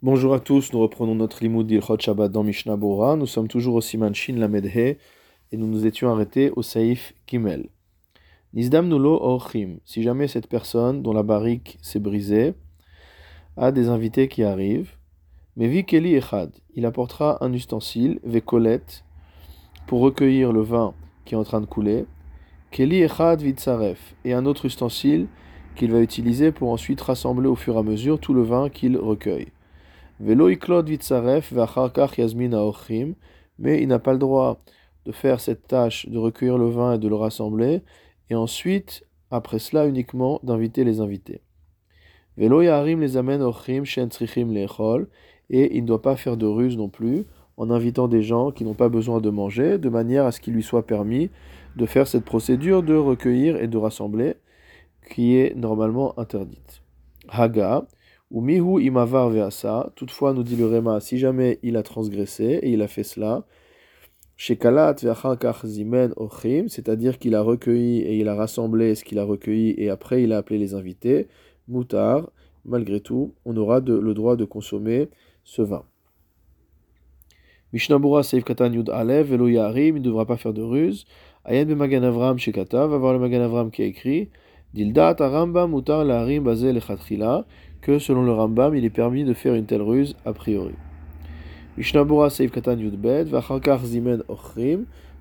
Bonjour à tous, nous reprenons notre limoud d'Ilchot Shabbat dans Mishnah Bora. Nous sommes toujours au Siman Shin Lamedhe et nous nous étions arrêtés au Saïf Kimel. Nizdam Nulo Orchim, si jamais cette personne dont la barrique s'est brisée a des invités qui arrivent, mais vi Keli Echad, il apportera un ustensile, Vekolet, pour recueillir le vin qui est en train de couler, Keli Echad Vitsaref, et un autre ustensile qu'il va utiliser pour ensuite rassembler au fur et à mesure tout le vin qu'il recueille. Velo vitzaref yasmin mais il n'a pas le droit de faire cette tâche de recueillir le vin et de le rassembler, et ensuite, après cela uniquement, d'inviter les invités. Velo yarim les amen ochim shen trichim lechol, et il ne doit pas faire de ruse non plus, en invitant des gens qui n'ont pas besoin de manger, de manière à ce qu'il lui soit permis de faire cette procédure de recueillir et de rassembler, qui est normalement interdite. Haga, ou imavar veasa, toutefois nous dit le Réma, si jamais il a transgressé et il a fait cela, shekalat zimen ochim, c'est-à-dire qu'il a recueilli et il a rassemblé ce qu'il a recueilli et après il a appelé les invités, mutar, malgré tout, on aura le droit de consommer ce vin. Mishnabura Seif Katan Yud Alev, Velo Yarim, il ne devra pas faire de ruse. Ayen be Magan Avram Shekata, va voir le Magan Avram qui a écrit Dildat Rambam Mutar Laharim Bazel Lechatchila, que selon le Rambam, il est permis de faire une telle ruse a priori.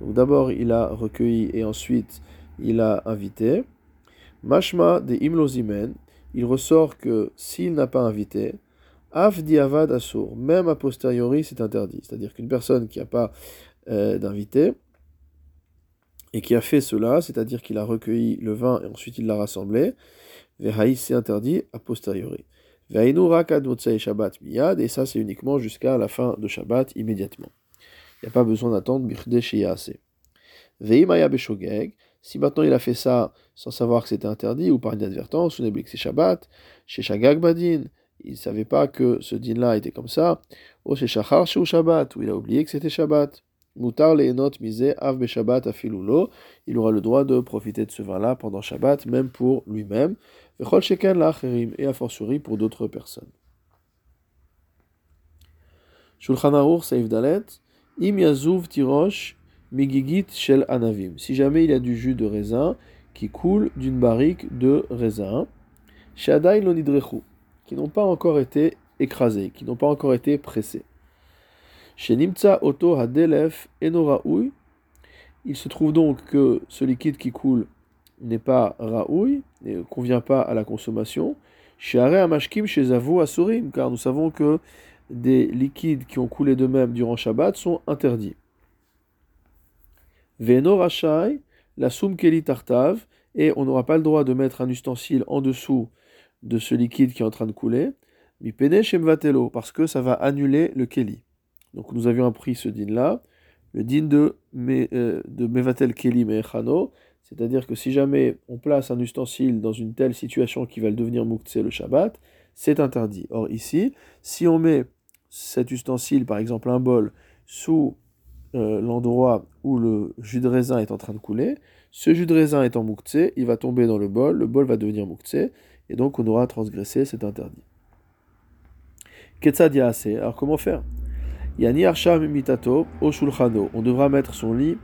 Donc d'abord il a recueilli et ensuite il a invité. Mashma de Imlo Zimen, il ressort que s'il n'a pas invité, Af diavad asur, même a posteriori, c'est interdit. C'est-à-dire qu'une personne qui n'a pas euh, d'invité et qui a fait cela, c'est-à-dire qu'il a recueilli le vin et ensuite il l'a rassemblé, c'est interdit a posteriori. Shabbat miyad, et ça c'est uniquement jusqu'à la fin de Shabbat immédiatement. Il n'y a pas besoin d'attendre Birde. Veimaya Beshogeg, si maintenant il a fait ça sans savoir que c'était interdit ou par inadvertance, ou c'est Shabbat, chez Shagag Badin, il ne savait pas que ce din-là était comme ça. Ou chez Shachar Shabbat, où il a oublié que c'était Shabbat. Mutar leenot misé av Shabbat afilulo. Il aura le droit de profiter de ce vin-là pendant Shabbat, même pour lui-même. Vechol sheken la'acherim, et a fortiori pour d'autres personnes. Shulchan Aruch Saif. Im yazuv tirosh migigit shel anavim. Si jamais il y a du jus de raisin qui coule d'une barrique de raisin. Shadai lonidrechu qui n'ont pas encore été écrasés, qui n'ont pas encore été pressés. Chez Nimtsa Oto Hadelef Enoraoui, il se trouve donc que ce liquide qui coule n'est pas raoui, ne convient pas à la consommation. Chez Amashkim, chez Zavu Asurim, car nous savons que des liquides qui ont coulé de même durant Shabbat sont interdits. Veno Rashai, la Keli Tartav, et on n'aura pas le droit de mettre un ustensile en dessous de ce liquide qui est en train de couler, Shemvatelo, parce que ça va annuler le Keli. Donc nous avions appris ce din-là, le din de, euh, de Mevatel Keli Mechano, c'est-à-dire que si jamais on place un ustensile dans une telle situation qui va devenir Moukhtse le Shabbat, c'est interdit. Or ici, si on met cet ustensile, par exemple un bol, sous euh, l'endroit où le jus de raisin est en train de couler, ce jus de raisin étant Moukhtse, il va tomber dans le bol, le bol va devenir Moukhtse, et donc on aura transgressé cet interdit. Ketsad alors comment faire? Mitato on devra mettre son lit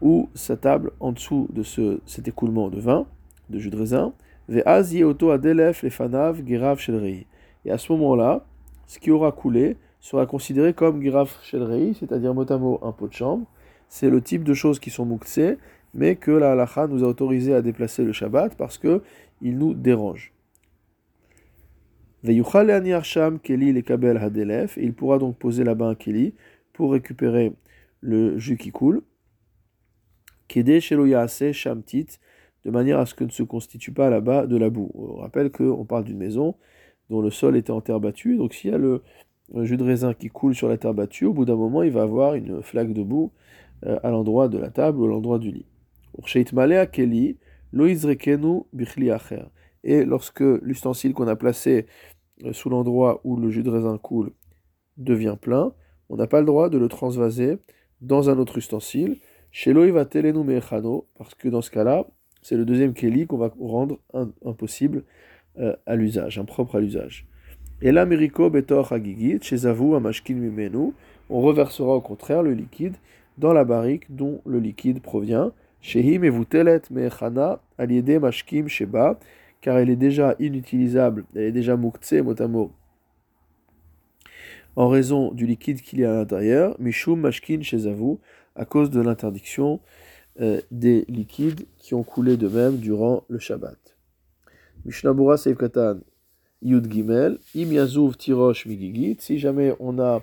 ou sa table en dessous de ce, cet écoulement de vin, de jus de raisin, ve'az adelef lefanav shelrei. Et à ce moment-là, ce qui aura coulé sera considéré comme girav shelrei, c'est-à-dire mot à mot un pot de chambre. C'est le type de choses qui sont muktsé, mais que la halacha nous a autorisé à déplacer le Shabbat parce que il nous dérange. Il pourra donc poser là-bas un keli pour récupérer le jus qui coule. de manière à ce que ne se constitue pas là-bas de la boue. On rappelle qu'on parle d'une maison dont le sol était en terre battue, donc s'il y a le, jus de raisin qui coule sur la terre battue, au bout d'un moment, il va avoir une flaque de boue euh, à l'endroit de la table ou à l'endroit du lit. Et lorsque l'ustensile qu'on a placé sous l'endroit où le jus de raisin coule devient plein, on n'a pas le droit de le transvaser dans un autre ustensile. Chez va parce que dans ce cas-là, c'est le deuxième keli qu'on va rendre impossible euh, à l'usage, impropre à l'usage. Et là, Meriko Betor Hagigit, chez Zavou, Amashkin Mimenu, on reversera au contraire le liquide dans la barrique dont le liquide provient. Shehim Evutelet Mechana, Aliede Mashkim Sheba, car elle est déjà inutilisable, elle est déjà Muktse Motamo, en raison du liquide qu'il y a à l'intérieur, Mishum Mashkin chez à cause de l'interdiction euh, des liquides qui ont coulé de même durant le Shabbat. Mishnabura Seif Katan Yud Gimel, Im Yazuv Tirosh Migigit, si jamais on a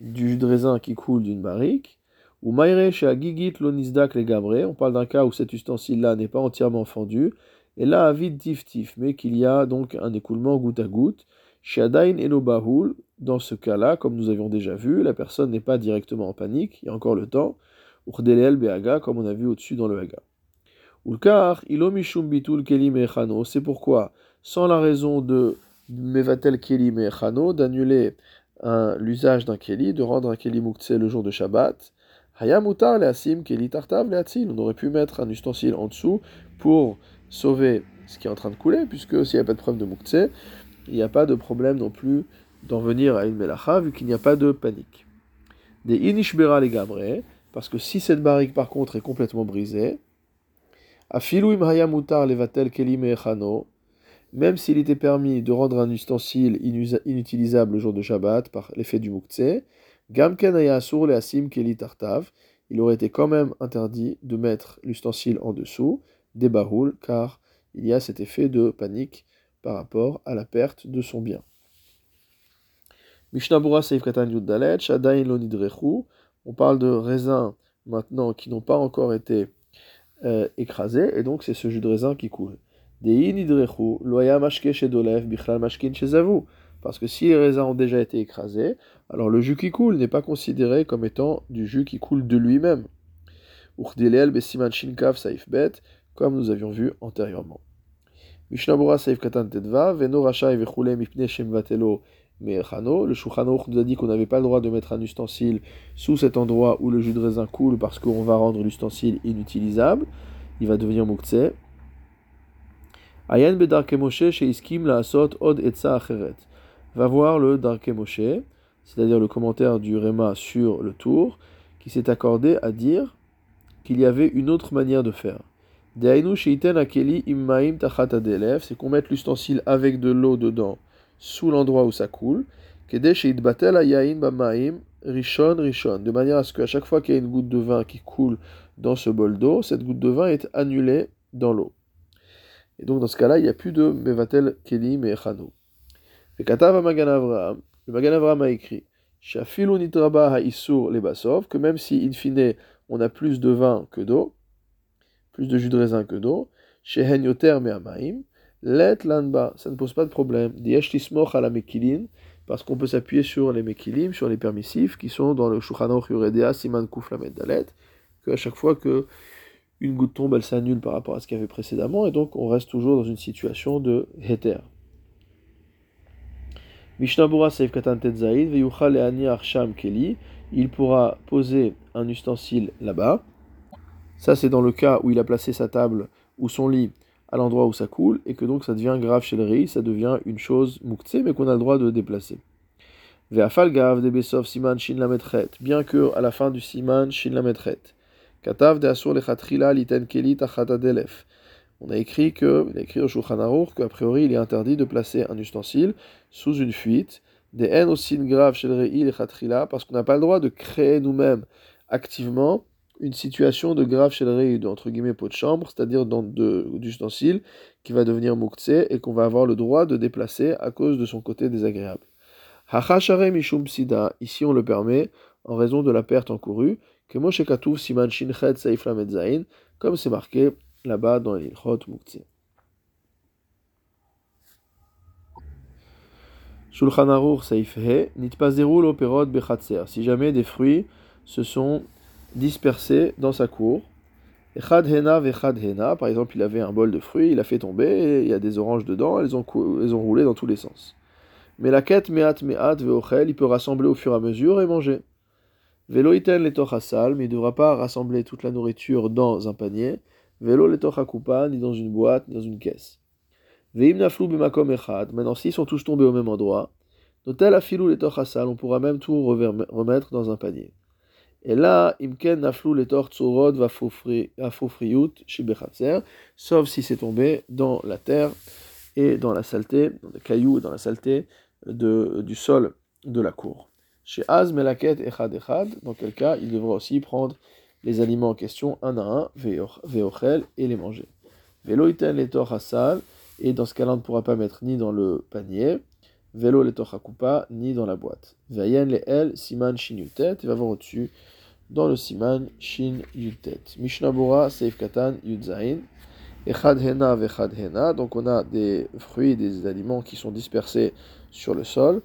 du jus de raisin qui coule d'une barrique, ou Maire chez Agigit Lonisdak les Gabré, on parle d'un cas où cet ustensile-là n'est pas entièrement fendu, et là, avid tif tif, mais qu'il y a donc un écoulement goutte à goutte, chez Adain et Bahul, dans ce cas-là, comme nous avions déjà vu, la personne n'est pas directement en panique, il y a encore le temps, Urdelel Behaga, comme on a vu au-dessus dans le Haga. Ulkar, ilomishum bitul kelim echano, c'est pourquoi, sans la raison de mevatel kelim echano, d'annuler l'usage d'un keli, de rendre un keli mukhtse le jour de Shabbat, hayamutar leasim keli tartav leatzil, on aurait pu mettre un ustensile en dessous pour sauver ce qui est en train de couler, puisque s'il n'y a pas de preuve de mukhtse, il n'y a pas de problème non plus d'en venir à une melacha, vu qu'il n'y a pas de panique. Des inishbera les gabré, parce que si cette barrique par contre est complètement brisée, même s'il était permis de rendre un ustensile inutilisable le jour de Shabbat par l'effet du Muktzeh, il aurait été quand même interdit de mettre l'ustensile en dessous des car il y a cet effet de panique par rapport à la perte de son bien. On parle de raisins maintenant qui n'ont pas encore été euh, écrasé, et donc c'est ce jus de raisin qui coule. Parce que si les raisins ont déjà été écrasés, alors le jus qui coule n'est pas considéré comme étant du jus qui coule de lui-même. Comme nous avions vu antérieurement. Saif Katan Tedva, Veno Mipne Me'echano. Le Shulchan nous a dit qu'on n'avait pas le droit de mettre un ustensile sous cet endroit où le jus de raisin coule parce qu'on va rendre l'ustensile inutilisable il va devenir muktzeh. Ayan bedarke Moshe sheiskim la asot od etza acheret. Va voir le darke Moshe, c'est-à-dire le commentaire du Réma sur le tour, qui s'est accordé à dire qu'il y avait une autre manière de faire. C'est qu'on mette l'ustensile avec de l'eau dedans, sous l'endroit où ça coule. De manière à ce qu'à chaque fois qu'il y a une goutte de vin qui coule dans ce bol d'eau, cette goutte de vin est annulée dans l'eau. Et donc dans ce cas-là, il n'y a plus de Mevatel Kelim et Chano. Le Magan Avraham a écrit que même si, in fine, on a plus de vin que d'eau, plus de jus de raisin que d'eau, Shehen Yoter Me'amaim, Let Lanba, ça ne pose pas de problème. Diesh Tismoch à la Mekilin, parce qu'on peut s'appuyer sur les Mekilim, sur les permissifs, qui sont dans le Shulchan Yuredea Siman Kuf Lamed Dalet, qu'à chaque fois que une goutte tombe, elle s'annule par rapport à ce qu'il y avait précédemment, et donc on reste toujours dans une situation de Heter. Mishnabura Seif Katan Tetzaïd, Arsham Keli, il pourra poser un ustensile là-bas. Ça, c'est dans le cas où il a placé sa table ou son lit à l'endroit où ça coule, et que donc ça devient grave chez le riz, ça devient une chose muktse, mais qu'on a le droit de déplacer. Ve'afal gav de besov siman shin lametret, bien que à la fin du siman shin lametret. Katav de asur lechatrila liten keli tachata delef. On a écrit que, il a écrit au Shulchan Aruch qu'a priori il est interdit de placer un ustensile sous une fuite, des haines aussi graves chez le riz et parce qu'on n'a pas le droit de créer nous-mêmes activement une situation de grave chez entre guillemets pot de chambre, c'est-à-dire dans d'ustensiles qui va devenir moukhtse et qu'on va avoir le droit de déplacer à cause de son côté désagréable. Hachashare mishum sida, ici on le permet en raison de la perte encourue, que siman shinchet comme c'est marqué là-bas dans l'ilchot moukhtse. Shulchan Aruch Saif He, Nitpazeru l'opérod bechatzer. Si jamais des fruits se sont dispersés dans sa cour. Par exemple, il avait un bol de fruits, il a fait tomber, et il y a des oranges dedans, elles ont, elles ont roulé dans tous les sens. Mais la quête meat meat veochel, il peut rassembler au fur et à mesure et manger. Velo iten mais il ne devra pas rassembler toute la nourriture dans un panier. Velo le ni dans une boîte, ni dans une caisse. Veim naflu b'makom echad, maintenant s'ils sont tous tombés au même endroit, Notel afilou les torchasal, on pourra même tout remettre dans un panier. Et là, imken naflou les tortzorod va chez bechatzer, sauf si c'est tombé dans la terre et dans la saleté, dans les cailloux et dans la saleté de, du sol de la cour. Chez Az Melaket Echad Echad, dans quel cas il devra aussi prendre les aliments en question un à un, Veochel, et les manger. Velo iten les torchasal, et dans ce cas-là, on ne pourra pas mettre ni dans le panier, Velo le tochakupa, ni dans la boîte. Vayen le el, siman shin yutet, il va voir au-dessus, dans le siman shin yutet. Mishnabura, seif katan yudzain. Echad hena vechad hena. Donc on a des fruits, des aliments qui sont dispersés sur le sol.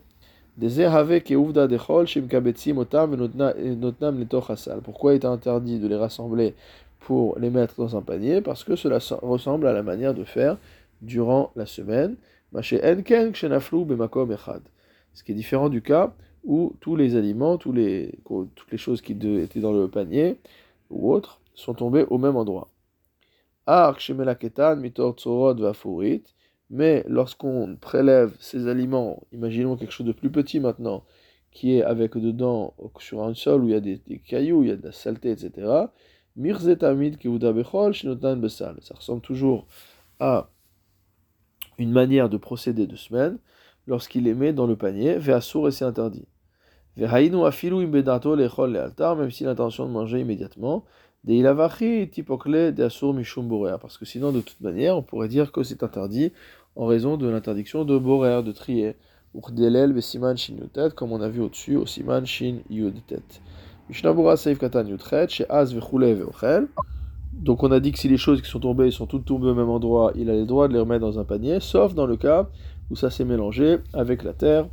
Des ehave keuvda dechol, shimkabetzim otam, notnam le tochasal. Pourquoi il est interdit de les rassembler pour les mettre dans un panier? Parce que cela ressemble à la manière de faire durant la semaine. Ce qui est différent du cas où tous les aliments, tous les, toutes les choses qui étaient dans le panier ou autres sont tombés au même endroit. Mais lorsqu'on prélève ces aliments, imaginons quelque chose de plus petit maintenant, qui est avec dedans, sur un sol où il y a des, cailloux, il y a de la saleté, etc. Ça ressemble toujours à une manière de procéder de semaine lorsqu'il les met dans le panier, ve'asur et c'est interdit. Même si l'intention de manger immédiatement, parce que sinon, de toute manière, on pourrait dire que c'est interdit en raison de l'interdiction de borer, de trier. Yutet, comme on a vu au-dessus, au siman shin ve'ochel, donc on a dit que si les choses qui sont tombées sont toutes tombées au même endroit, il a le droit de les remettre dans un panier, sauf dans le cas où ça s'est mélangé avec la terre,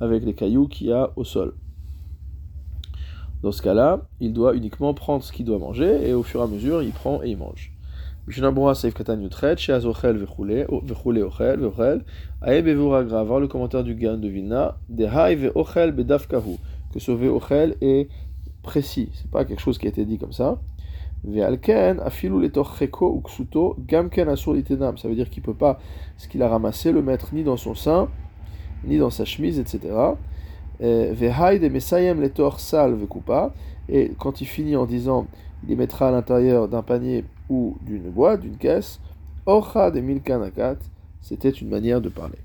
avec les cailloux qu'il y a au sol. Dans ce cas-là, il doit uniquement prendre ce qu'il doit manger, et au fur et à mesure, il prend et il mange. Voir le commentaire du Gan de Vilna, que sauver Ochel est précis, c'est pas quelque chose qui a été dit comme ça. Ça veut dire qu'il peut pas, ce qu'il a ramassé, le mettre ni dans son sein, ni dans sa chemise, etc. Et sal vekupa. Et quand il finit en disant, il les mettra à l'intérieur d'un panier ou d'une boîte, d'une caisse, de milkanakat, c'était une manière de parler.